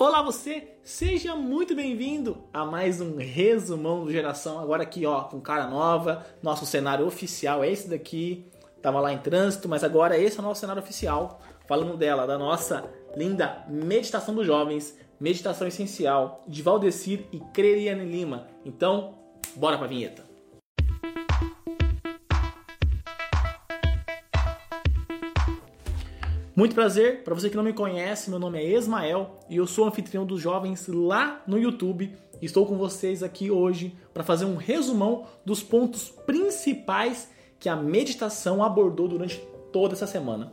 Olá você, seja muito bem-vindo a mais um resumão do Geração. Agora aqui, ó, com cara nova, nosso cenário oficial é esse daqui. Tava lá em trânsito, mas agora esse é o nosso cenário oficial, falando dela, da nossa linda Meditação dos Jovens, Meditação Essencial, de Valdecir e Creriane Lima. Então, bora pra vinheta. Muito prazer, para você que não me conhece, meu nome é Esmael e eu sou anfitrião dos jovens lá no YouTube. Estou com vocês aqui hoje para fazer um resumão dos pontos principais que a meditação abordou durante toda essa semana.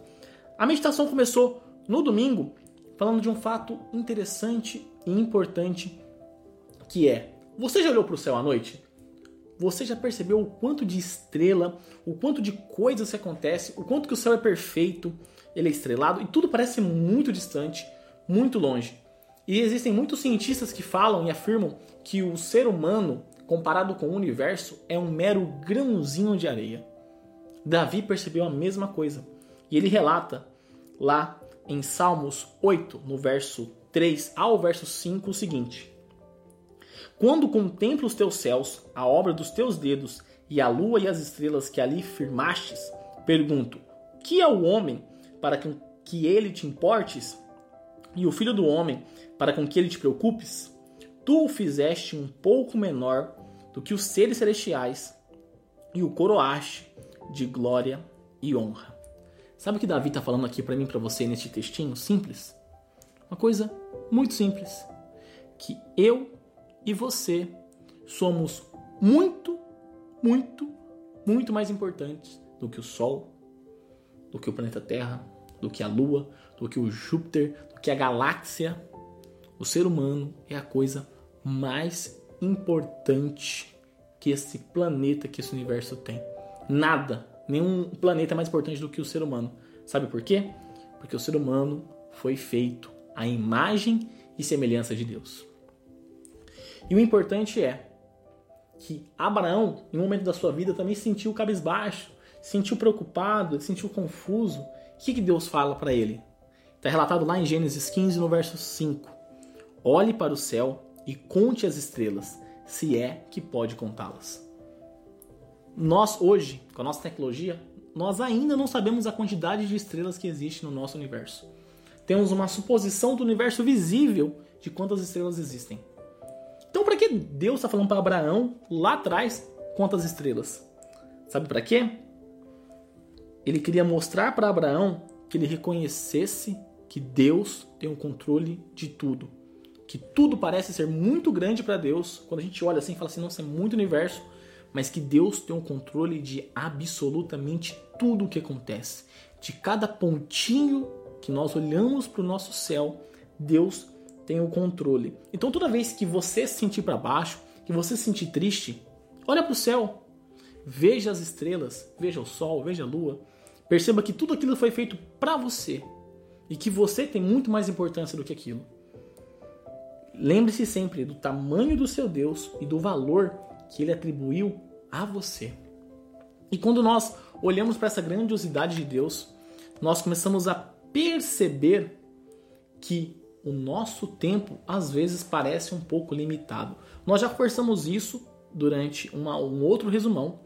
A meditação começou no domingo falando de um fato interessante e importante que é: você já olhou para o céu à noite? Você já percebeu o quanto de estrela, o quanto de coisas que acontece, o quanto que o céu é perfeito? Ele é estrelado e tudo parece muito distante, muito longe. E existem muitos cientistas que falam e afirmam que o ser humano, comparado com o universo, é um mero grãozinho de areia. Davi percebeu a mesma coisa e ele relata lá em Salmos 8, no verso 3 ao verso 5, o seguinte: Quando contemplo os teus céus, a obra dos teus dedos, e a lua e as estrelas que ali firmastes, pergunto: que é o homem para com que ele te importes, e o filho do homem para com que ele te preocupes? Tu o fizeste um pouco menor do que os seres celestiais e o coroaste de glória e honra. Sabe o que Davi está falando aqui para mim, para você neste textinho simples? Uma coisa muito simples, que eu e você somos muito, muito, muito mais importantes do que o Sol, do que o planeta Terra, do que a Lua, do que o Júpiter, do que a galáxia. O ser humano é a coisa mais importante que esse planeta, que esse universo tem. Nada, nenhum planeta é mais importante do que o ser humano. Sabe por quê? Porque o ser humano foi feito à imagem e semelhança de Deus. E o importante é que Abraão, em um momento da sua vida, também sentiu cabisbaixo, sentiu preocupado, sentiu confuso. O que, que Deus fala para ele? Está relatado lá em Gênesis 15, no verso 5. Olhe para o céu e conte as estrelas, se é que pode contá-las. Nós, hoje, com a nossa tecnologia, nós ainda não sabemos a quantidade de estrelas que existe no nosso universo. Temos uma suposição do universo visível de quantas estrelas existem. Então, para que Deus está falando para Abraão lá atrás quantas estrelas? Sabe para quê? Ele queria mostrar para Abraão que ele reconhecesse que Deus tem o controle de tudo. Que tudo parece ser muito grande para Deus. Quando a gente olha assim e fala assim, nossa, é muito universo. Mas que Deus tem o controle de absolutamente tudo o que acontece. De cada pontinho que nós olhamos para o nosso céu, Deus tem o controle. Então toda vez que você se sentir para baixo, que você se sentir triste, olha para o céu. Veja as estrelas, veja o sol, veja a lua Perceba que tudo aquilo foi feito para você e que você tem muito mais importância do que aquilo. Lembre-se sempre do tamanho do seu Deus e do valor que ele atribuiu a você. E quando nós olhamos para essa grandiosidade de Deus, nós começamos a perceber que o nosso tempo às vezes parece um pouco limitado. Nós já conversamos isso durante uma, um outro resumão,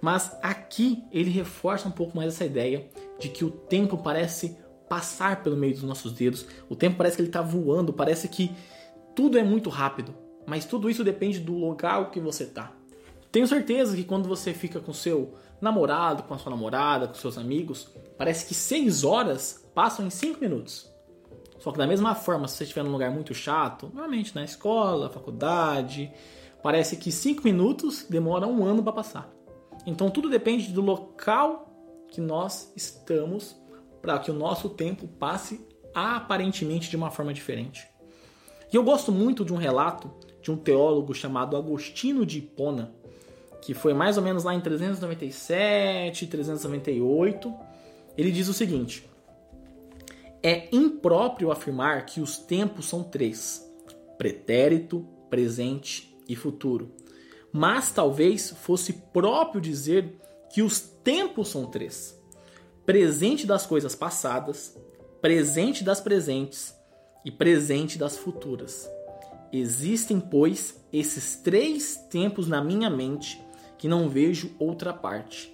mas aqui ele reforça um pouco mais essa ideia de que o tempo parece passar pelo meio dos nossos dedos, o tempo parece que ele está voando, parece que tudo é muito rápido, mas tudo isso depende do lugar que você está. Tenho certeza que quando você fica com seu namorado, com a sua namorada, com seus amigos, parece que seis horas passam em cinco minutos. Só que da mesma forma, se você estiver num lugar muito chato, normalmente na escola, faculdade, parece que cinco minutos demora um ano para passar. Então tudo depende do local que nós estamos para que o nosso tempo passe aparentemente de uma forma diferente. E eu gosto muito de um relato de um teólogo chamado Agostinho de Hipona, que foi mais ou menos lá em 397, 398. Ele diz o seguinte: É impróprio afirmar que os tempos são três: pretérito, presente e futuro mas talvez fosse próprio dizer que os tempos são três: presente das coisas passadas, presente das presentes e presente das futuras. Existem, pois, esses três tempos na minha mente que não vejo outra parte.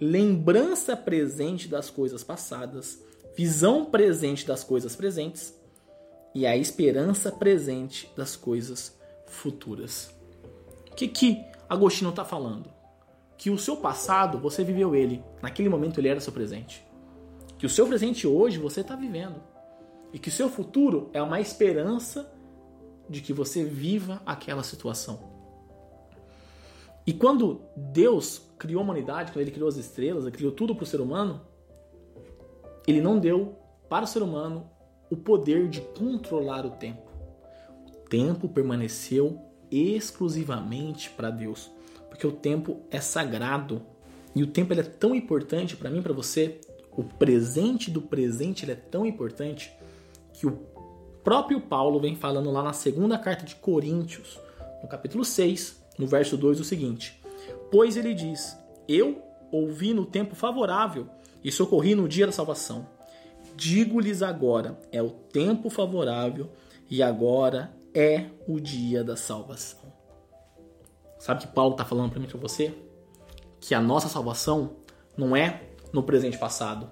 Lembrança presente das coisas passadas, visão presente das coisas presentes e a esperança presente das coisas futuras. O que, que Agostinho está falando? Que o seu passado, você viveu ele. Naquele momento ele era seu presente. Que o seu presente hoje você está vivendo. E que o seu futuro é uma esperança de que você viva aquela situação. E quando Deus criou a humanidade, quando ele criou as estrelas, ele criou tudo para o ser humano, ele não deu para o ser humano o poder de controlar o tempo. O tempo permaneceu exclusivamente para Deus, porque o tempo é sagrado e o tempo é tão importante para mim, para você. O presente do presente é tão importante que o próprio Paulo vem falando lá na segunda carta de Coríntios, no capítulo 6, no verso 2, o seguinte: Pois ele diz: Eu ouvi no tempo favorável e socorri no dia da salvação. Digo-lhes agora: é o tempo favorável e agora é o dia da salvação. Sabe que Paulo está falando para mim para você? Que a nossa salvação não é no presente passado.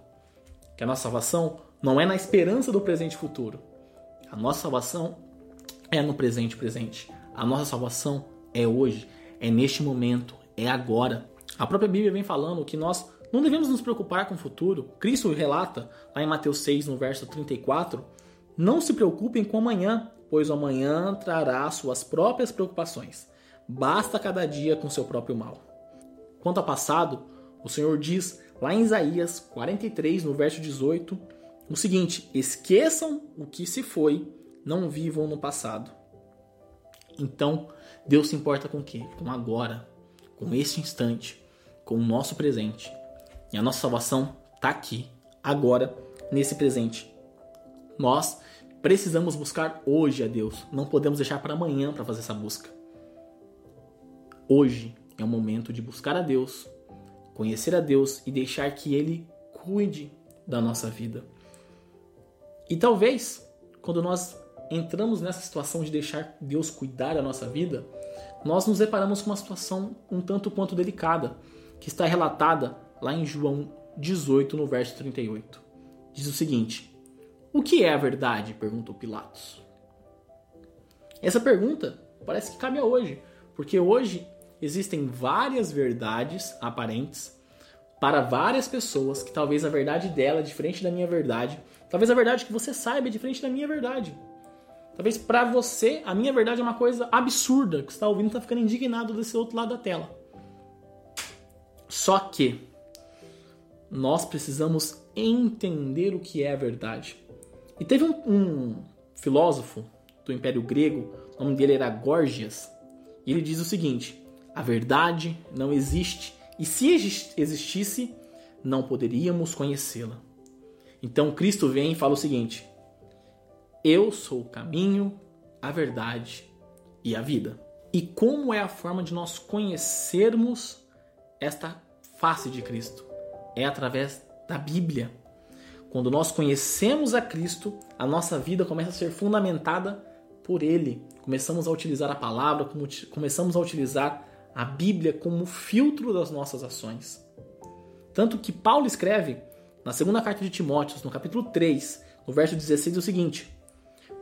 Que a nossa salvação não é na esperança do presente futuro. A nossa salvação é no presente presente. A nossa salvação é hoje, é neste momento, é agora. A própria Bíblia vem falando que nós não devemos nos preocupar com o futuro. Cristo relata lá em Mateus 6, no verso 34, não se preocupem com amanhã, pois o amanhã trará suas próprias preocupações. Basta cada dia com seu próprio mal. Quanto ao passado, o Senhor diz lá em Isaías 43, no verso 18, o seguinte: esqueçam o que se foi, não vivam no passado. Então, Deus se importa com o quê? Com agora, com este instante, com o nosso presente. E a nossa salvação está aqui, agora, nesse presente. Nós precisamos buscar hoje a Deus. Não podemos deixar para amanhã para fazer essa busca. Hoje é o momento de buscar a Deus, conhecer a Deus e deixar que Ele cuide da nossa vida. E talvez, quando nós entramos nessa situação de deixar Deus cuidar da nossa vida, nós nos deparamos com uma situação um tanto quanto delicada, que está relatada lá em João 18, no verso 38. Diz o seguinte: O que é a verdade? perguntou Pilatos. Essa pergunta parece que cabe a hoje, porque hoje existem várias verdades aparentes para várias pessoas que talvez a verdade dela é diferente da minha verdade, talvez a verdade que você saiba é diferente da minha verdade. Talvez para você a minha verdade é uma coisa absurda que está ouvindo está ficando indignado desse outro lado da tela. Só que nós precisamos entender o que é a verdade. E teve um, um filósofo do Império Grego, o nome dele era Gorgias, e ele diz o seguinte: a verdade não existe, e se existisse, não poderíamos conhecê-la. Então Cristo vem e fala o seguinte: eu sou o caminho, a verdade e a vida. E como é a forma de nós conhecermos esta face de Cristo? É através da Bíblia. Quando nós conhecemos a Cristo, a nossa vida começa a ser fundamentada por Ele. Começamos a utilizar a palavra, começamos a utilizar a Bíblia como filtro das nossas ações. Tanto que Paulo escreve na segunda carta de Timóteo, no capítulo 3, no verso 16, o seguinte: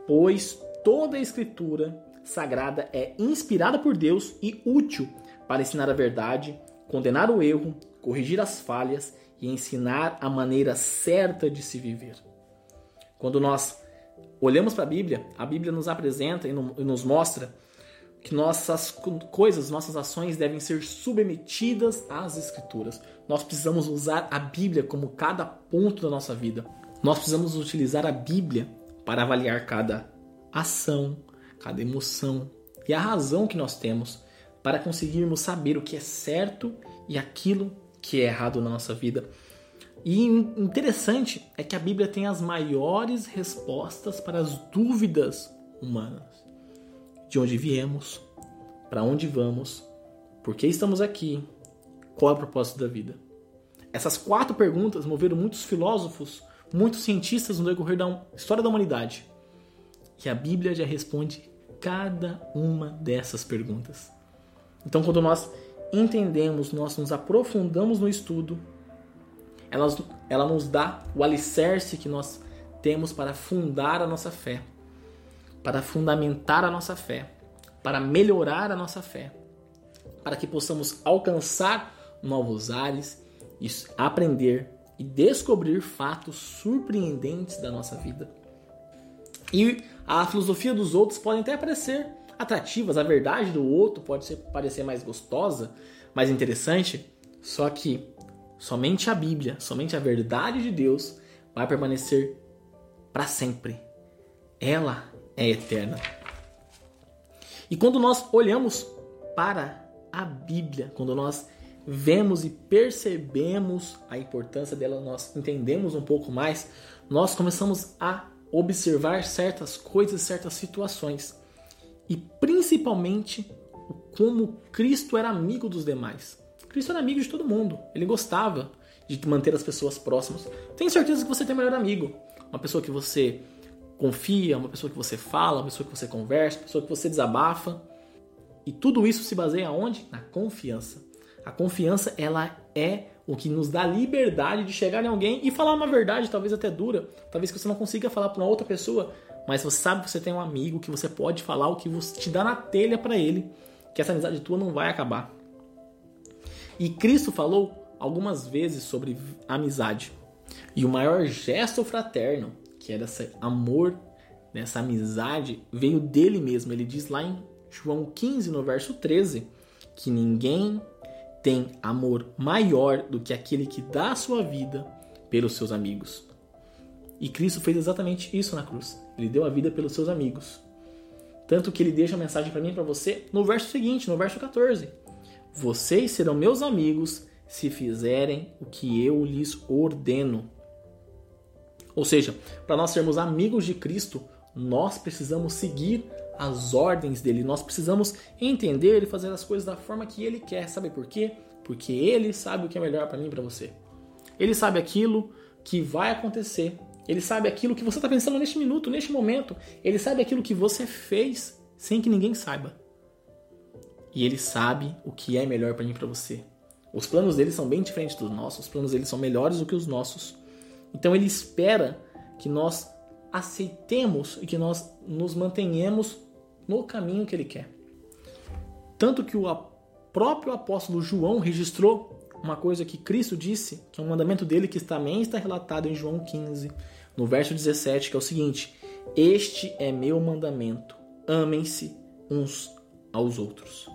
pois toda a escritura sagrada é inspirada por Deus e útil para ensinar a verdade, condenar o erro, corrigir as falhas e ensinar a maneira certa de se viver. Quando nós olhamos para a Bíblia, a Bíblia nos apresenta e nos mostra que nossas coisas, nossas ações devem ser submetidas às Escrituras. Nós precisamos usar a Bíblia como cada ponto da nossa vida. Nós precisamos utilizar a Bíblia para avaliar cada ação, cada emoção e a razão que nós temos para conseguirmos saber o que é certo e aquilo que é errado na nossa vida. E interessante é que a Bíblia tem as maiores respostas para as dúvidas humanas. De onde viemos, para onde vamos, por que estamos aqui, qual é o propósito da vida. Essas quatro perguntas moveram muitos filósofos muitos cientistas no decorrer da história da humanidade. que a Bíblia já responde cada uma dessas perguntas. Então, quando nós entendemos, nós nos aprofundamos no estudo, ela, ela nos dá o alicerce que nós temos para fundar a nossa fé, para fundamentar a nossa fé, para melhorar a nossa fé, para que possamos alcançar novos ares aprender e descobrir fatos surpreendentes da nossa vida. E a filosofia dos outros pode até parecer atrativas, a verdade do outro pode ser, parecer mais gostosa, mais interessante, só que somente a Bíblia, somente a verdade de Deus vai permanecer para sempre. Ela é eterna. E quando nós olhamos para a Bíblia, quando nós vemos e percebemos a importância dela, nós entendemos um pouco mais, nós começamos a observar certas coisas, certas situações. E principalmente como Cristo era amigo dos demais. Cristo era amigo de todo mundo. Ele gostava de manter as pessoas próximas. Tenho certeza que você tem um melhor amigo. Uma pessoa que você confia, uma pessoa que você fala, uma pessoa que você conversa, uma pessoa que você desabafa. E tudo isso se baseia onde? Na confiança. A confiança, ela é o que nos dá liberdade de chegar em alguém e falar uma verdade, talvez até dura, talvez que você não consiga falar para uma outra pessoa, mas você sabe que você tem um amigo que você pode falar o que você te dá na telha para ele, que essa amizade tua não vai acabar. E Cristo falou algumas vezes sobre amizade. E o maior gesto fraterno, que era esse amor, nessa amizade, veio dele mesmo. Ele diz lá em João 15, no verso 13, que ninguém tem amor maior do que aquele que dá a sua vida pelos seus amigos. E Cristo fez exatamente isso na cruz. Ele deu a vida pelos seus amigos. Tanto que ele deixa a mensagem para mim e para você no verso seguinte, no verso 14. Vocês serão meus amigos se fizerem o que eu lhes ordeno. Ou seja, para nós sermos amigos de Cristo, nós precisamos seguir as ordens dele. Nós precisamos entender e fazer as coisas da forma que ele quer. Sabe por quê? Porque ele sabe o que é melhor para mim e para você. Ele sabe aquilo que vai acontecer. Ele sabe aquilo que você está pensando neste minuto, neste momento. Ele sabe aquilo que você fez sem que ninguém saiba. E ele sabe o que é melhor para mim e para você. Os planos dele são bem diferentes dos nossos. Os planos dele são melhores do que os nossos. Então ele espera que nós aceitemos e que nós nos mantenhamos no caminho que ele quer. Tanto que o próprio apóstolo João registrou uma coisa que Cristo disse, que é um mandamento dele que também está relatado em João 15, no verso 17, que é o seguinte: Este é meu mandamento, amem-se uns aos outros.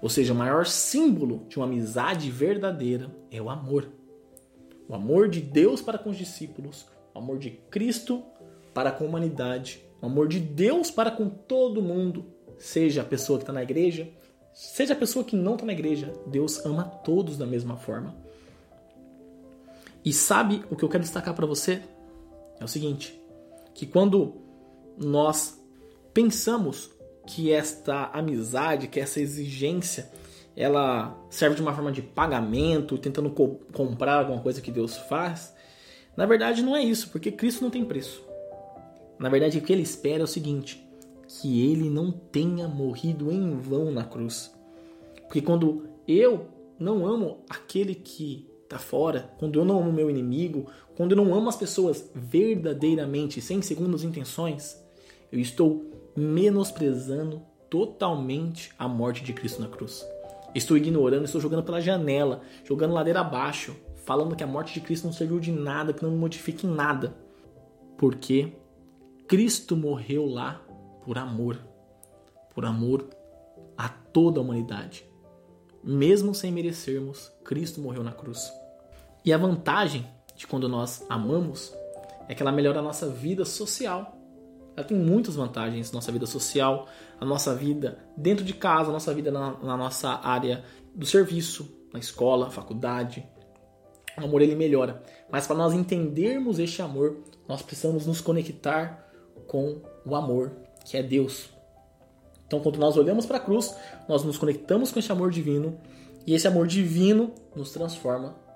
Ou seja, o maior símbolo de uma amizade verdadeira é o amor. O amor de Deus para com os discípulos, o amor de Cristo para com a humanidade, o amor de Deus para com todo mundo, seja a pessoa que está na igreja, seja a pessoa que não está na igreja. Deus ama todos da mesma forma. E sabe o que eu quero destacar para você? É o seguinte: que quando nós pensamos que esta amizade, que essa exigência, ela serve de uma forma de pagamento, tentando co comprar alguma coisa que Deus faz, na verdade não é isso, porque Cristo não tem preço. Na verdade, o que ele espera é o seguinte: que ele não tenha morrido em vão na cruz. Porque quando eu não amo aquele que está fora, quando eu não amo meu inimigo, quando eu não amo as pessoas verdadeiramente, sem segundas intenções, eu estou menosprezando totalmente a morte de Cristo na cruz. Estou ignorando, estou jogando pela janela, jogando ladeira abaixo, falando que a morte de Cristo não serviu de nada, que não me modifica em nada. Porque Cristo morreu lá por amor, por amor a toda a humanidade. Mesmo sem merecermos, Cristo morreu na cruz. E a vantagem de quando nós amamos é que ela melhora a nossa vida social. Ela tem muitas vantagens, nossa vida social, a nossa vida dentro de casa, a nossa vida na, na nossa área do serviço, na escola, faculdade. O amor ele melhora. Mas para nós entendermos este amor, nós precisamos nos conectar com o amor, que é Deus. Então, quando nós olhamos para a cruz, nós nos conectamos com esse amor divino e esse amor divino nos transforma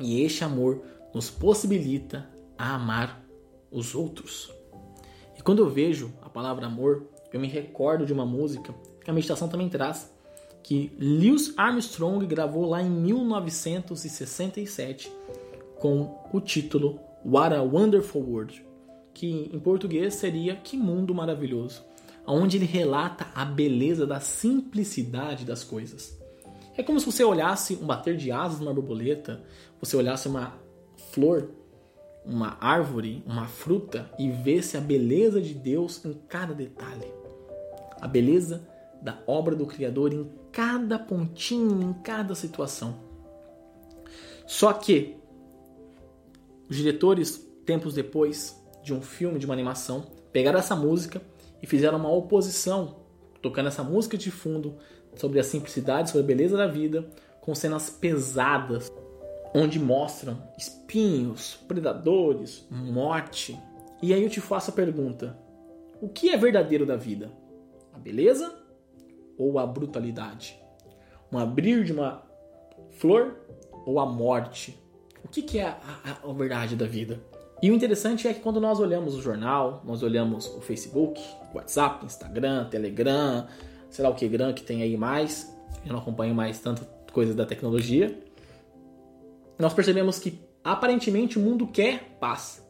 e este amor nos possibilita a amar os outros. E quando eu vejo a palavra amor, eu me recordo de uma música que a meditação também traz, que Lewis Armstrong gravou lá em 1967 com o título What a Wonderful World, que em português seria Que Mundo Maravilhoso, onde ele relata a beleza da simplicidade das coisas. É como se você olhasse um bater de asas de uma borboleta, você olhasse uma flor, uma árvore, uma fruta e visse a beleza de Deus em cada detalhe. A beleza da obra do Criador em cada pontinho, em cada situação. Só que os diretores, tempos depois de um filme, de uma animação, pegaram essa música e fizeram uma oposição, tocando essa música de fundo sobre a simplicidade, sobre a beleza da vida, com cenas pesadas, onde mostram espinhos, predadores, morte. E aí eu te faço a pergunta: o que é verdadeiro da vida? A beleza ou a brutalidade? Um abrir de uma flor ou a morte? O que, que é a, a, a verdade da vida? E o interessante é que quando nós olhamos o jornal, nós olhamos o Facebook, WhatsApp, Instagram, Telegram, sei lá o que Gram que tem aí mais, eu não acompanho mais tanta coisa da tecnologia, nós percebemos que aparentemente o mundo quer paz.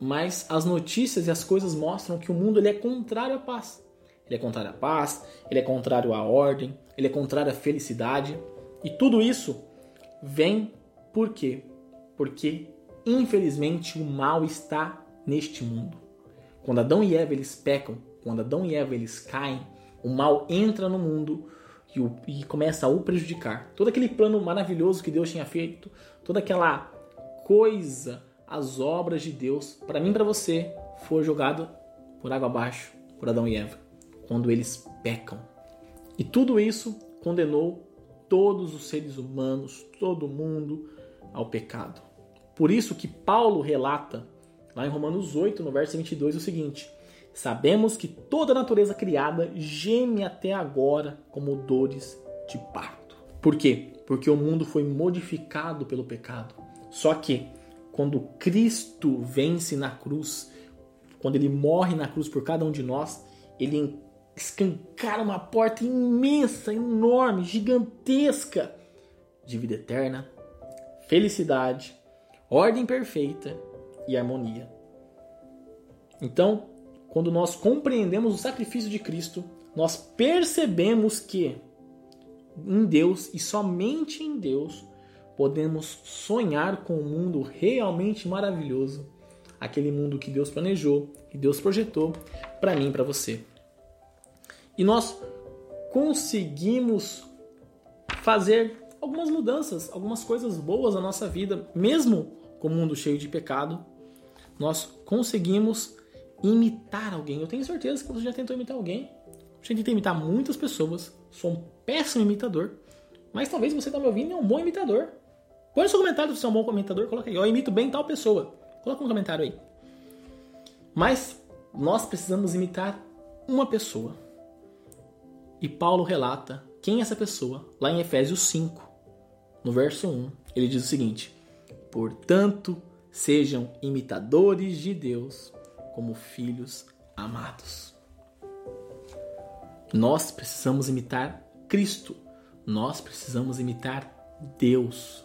Mas as notícias e as coisas mostram que o mundo ele é contrário à paz. Ele é contrário à paz, ele é contrário à ordem, ele é contrário à felicidade. E tudo isso vem por quê? Porque infelizmente o mal está neste mundo. Quando Adão e Eva eles pecam, quando Adão e Eva eles caem, o mal entra no mundo e, o, e começa a o prejudicar. Todo aquele plano maravilhoso que Deus tinha feito, toda aquela coisa, as obras de Deus, para mim e para você, foi jogado por água abaixo por Adão e Eva, quando eles pecam. E tudo isso condenou todos os seres humanos, todo mundo ao pecado. Por isso que Paulo relata lá em Romanos 8, no verso 22, o seguinte: Sabemos que toda a natureza criada geme até agora como dores de parto. Por quê? Porque o mundo foi modificado pelo pecado. Só que quando Cristo vence na cruz, quando ele morre na cruz por cada um de nós, ele escancara uma porta imensa, enorme, gigantesca de vida eterna, felicidade, ordem perfeita e harmonia. Então, quando nós compreendemos o sacrifício de Cristo, nós percebemos que em Deus e somente em Deus podemos sonhar com um mundo realmente maravilhoso, aquele mundo que Deus planejou, que Deus projetou para mim para você. E nós conseguimos fazer algumas mudanças, algumas coisas boas na nossa vida, mesmo com o mundo cheio de pecado, nós conseguimos imitar alguém. Eu tenho certeza que você já tentou imitar alguém. Já tentei imitar muitas pessoas. Sou um péssimo imitador. Mas talvez você está me ouvindo é um bom imitador. Põe no seu comentário se você é um bom comentador. Coloca aí. Eu imito bem tal pessoa. Coloca um comentário aí. Mas nós precisamos imitar uma pessoa. E Paulo relata quem é essa pessoa lá em Efésios 5, no verso 1. Ele diz o seguinte: Portanto, sejam imitadores de Deus como filhos amados. Nós precisamos imitar Cristo. Nós precisamos imitar Deus.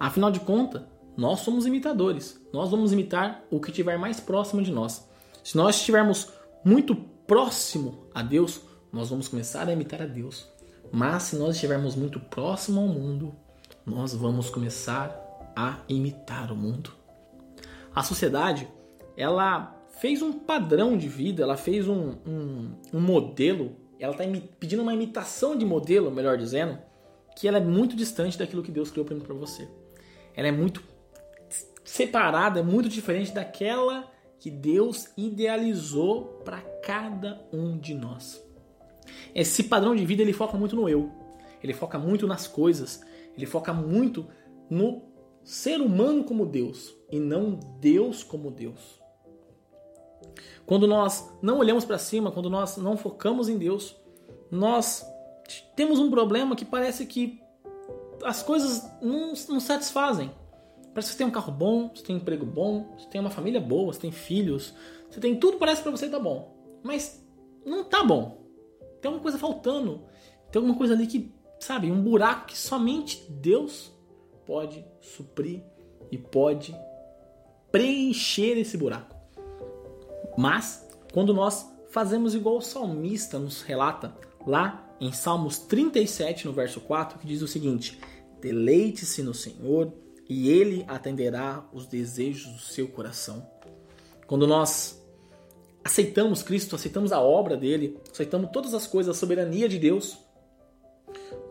Afinal de contas, nós somos imitadores. Nós vamos imitar o que estiver mais próximo de nós. Se nós estivermos muito próximo a Deus, nós vamos começar a imitar a Deus. Mas se nós estivermos muito próximo ao mundo, nós vamos começar a imitar o mundo. A sociedade, ela fez um padrão de vida, ela fez um, um, um modelo, ela está pedindo uma imitação de modelo, melhor dizendo, que ela é muito distante daquilo que Deus criou para você. Ela é muito separada, é muito diferente daquela que Deus idealizou para cada um de nós. Esse padrão de vida ele foca muito no eu, ele foca muito nas coisas, ele foca muito no ser humano como Deus e não Deus como Deus. Quando nós não olhamos para cima, quando nós não focamos em Deus, nós temos um problema que parece que as coisas não, não satisfazem. Parece que você tem um carro bom, você tem um emprego bom, você tem uma família boa, você tem filhos, Você tem tudo parece para você tá bom, mas não tá bom. Tem alguma coisa faltando. Tem alguma coisa ali que, sabe, um buraco que somente Deus pode suprir e pode preencher esse buraco. Mas quando nós fazemos igual o salmista nos relata lá em Salmos 37, no verso 4, que diz o seguinte: Deleite-se no Senhor e ele atenderá os desejos do seu coração. Quando nós aceitamos Cristo, aceitamos a obra dele, aceitamos todas as coisas, a soberania de Deus,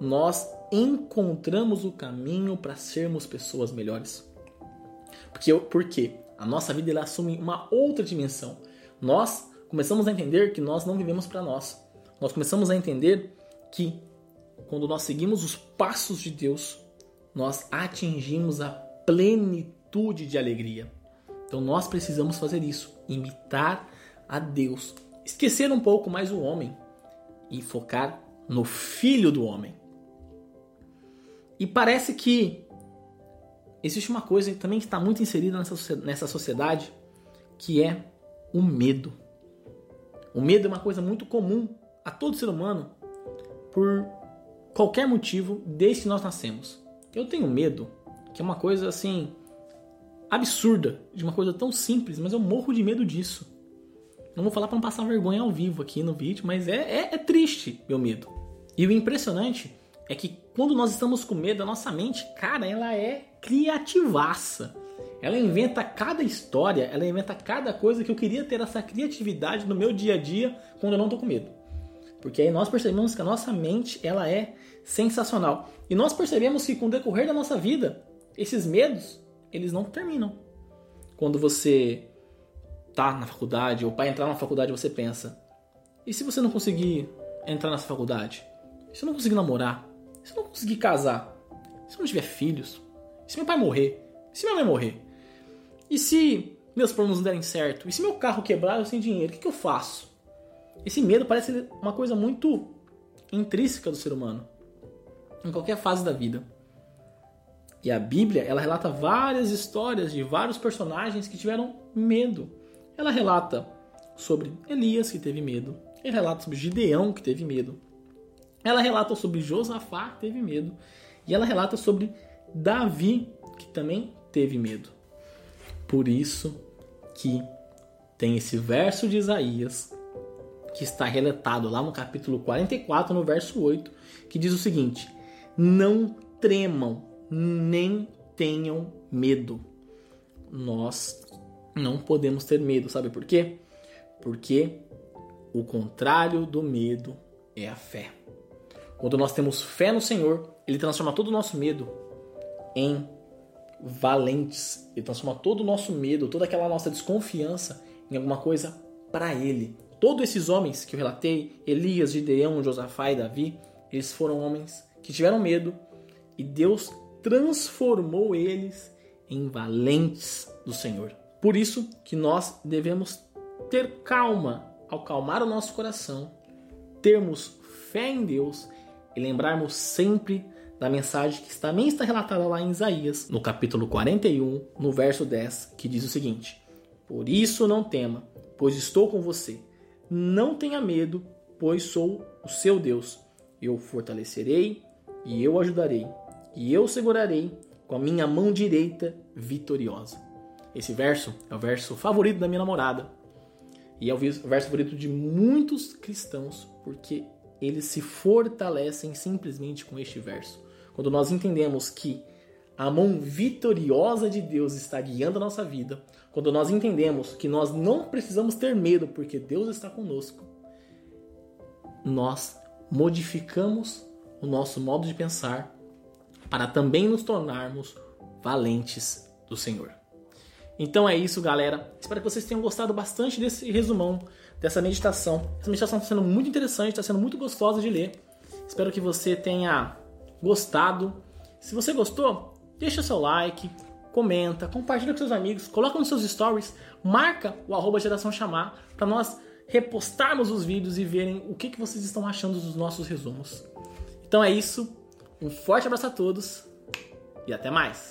nós encontramos o caminho para sermos pessoas melhores. Porque, porque a nossa vida ela assume uma outra dimensão. Nós começamos a entender que nós não vivemos para nós. Nós começamos a entender que quando nós seguimos os passos de Deus, nós atingimos a plenitude de alegria. Então nós precisamos fazer isso, imitar a Deus, esquecer um pouco mais o homem e focar no filho do homem. E parece que existe uma coisa também que está muito inserida nessa sociedade, que é o medo. O medo é uma coisa muito comum a todo ser humano por qualquer motivo desde que nós nascemos. Eu tenho medo, que é uma coisa assim absurda, de uma coisa tão simples, mas eu morro de medo disso. Não vou falar para não passar vergonha ao vivo aqui no vídeo, mas é, é, é triste meu medo. E o impressionante é que quando nós estamos com medo, a nossa mente, cara, ela é criativaça. Ela inventa cada história, ela inventa cada coisa que eu queria ter essa criatividade no meu dia a dia quando eu não tô com medo. Porque aí nós percebemos que a nossa mente, ela é sensacional. E nós percebemos que com o decorrer da nossa vida, esses medos, eles não terminam. Quando você tá na faculdade ou para entrar na faculdade você pensa: e se você não conseguir entrar nessa faculdade? E se eu não conseguir namorar? E se eu não conseguir casar? E se eu não tiver filhos? E se meu pai morrer? E se minha mãe morrer? E se meus planos não derem certo? E se meu carro quebrar eu sem dinheiro? O que, que eu faço? Esse medo parece uma coisa muito intrínseca do ser humano, em qualquer fase da vida. E a Bíblia, ela relata várias histórias de vários personagens que tiveram medo. Ela relata sobre Elias, que teve medo. Ela relata sobre Gideão, que teve medo. Ela relata sobre Josafá, que teve medo. E ela relata sobre Davi, que também teve medo. Por isso que tem esse verso de Isaías que está relatado lá no capítulo 44, no verso 8, que diz o seguinte: Não tremam, nem tenham medo. Nós não podemos ter medo, sabe por quê? Porque o contrário do medo é a fé. Quando nós temos fé no Senhor, Ele transforma todo o nosso medo em valentes. Ele transforma todo o nosso medo, toda aquela nossa desconfiança em alguma coisa para Ele. Todos esses homens que eu relatei, Elias, Gideão, Josafá e Davi, eles foram homens que tiveram medo e Deus transformou eles em valentes do Senhor. Por isso que nós devemos ter calma ao calmar o nosso coração, termos fé em Deus e lembrarmos sempre da mensagem que também está relatada lá em Isaías, no capítulo 41, no verso 10, que diz o seguinte: Por isso não tema, pois estou com você. Não tenha medo, pois sou o seu Deus. Eu fortalecerei e eu ajudarei, e eu segurarei com a minha mão direita vitoriosa. Esse verso é o verso favorito da minha namorada. E é o verso favorito de muitos cristãos, porque eles se fortalecem simplesmente com este verso. Quando nós entendemos que a mão vitoriosa de Deus está guiando a nossa vida, quando nós entendemos que nós não precisamos ter medo porque Deus está conosco, nós modificamos o nosso modo de pensar para também nos tornarmos valentes do Senhor. Então é isso, galera. Espero que vocês tenham gostado bastante desse resumão, dessa meditação. Essa meditação está sendo muito interessante, está sendo muito gostosa de ler. Espero que você tenha gostado. Se você gostou, deixa seu like, comenta, compartilha com seus amigos, coloca nos seus stories, marca o arroba geração chamar para nós repostarmos os vídeos e verem o que, que vocês estão achando dos nossos resumos. Então é isso, um forte abraço a todos e até mais!